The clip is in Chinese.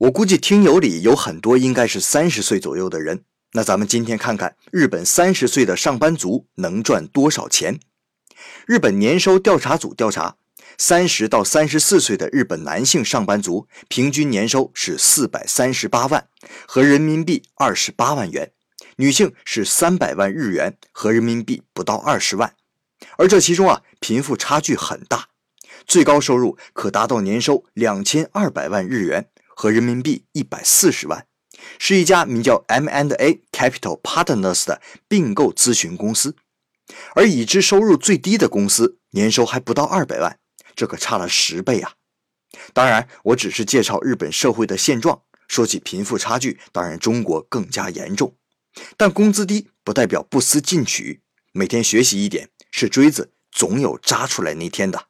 我估计听友里有很多应该是三十岁左右的人。那咱们今天看看日本三十岁的上班族能赚多少钱？日本年收调查组调查，三十到三十四岁的日本男性上班族平均年收是四百三十八万，合人民币二十八万元；女性是三百万日元，合人民币不到二十万。而这其中啊，贫富差距很大，最高收入可达到年收两千二百万日元。和人民币一百四十万，是一家名叫 M&A Capital Partners 的并购咨询公司，而已知收入最低的公司年收还不到二百万，这可差了十倍啊！当然，我只是介绍日本社会的现状。说起贫富差距，当然中国更加严重，但工资低不代表不思进取，每天学习一点，是锥子总有扎出来那天的。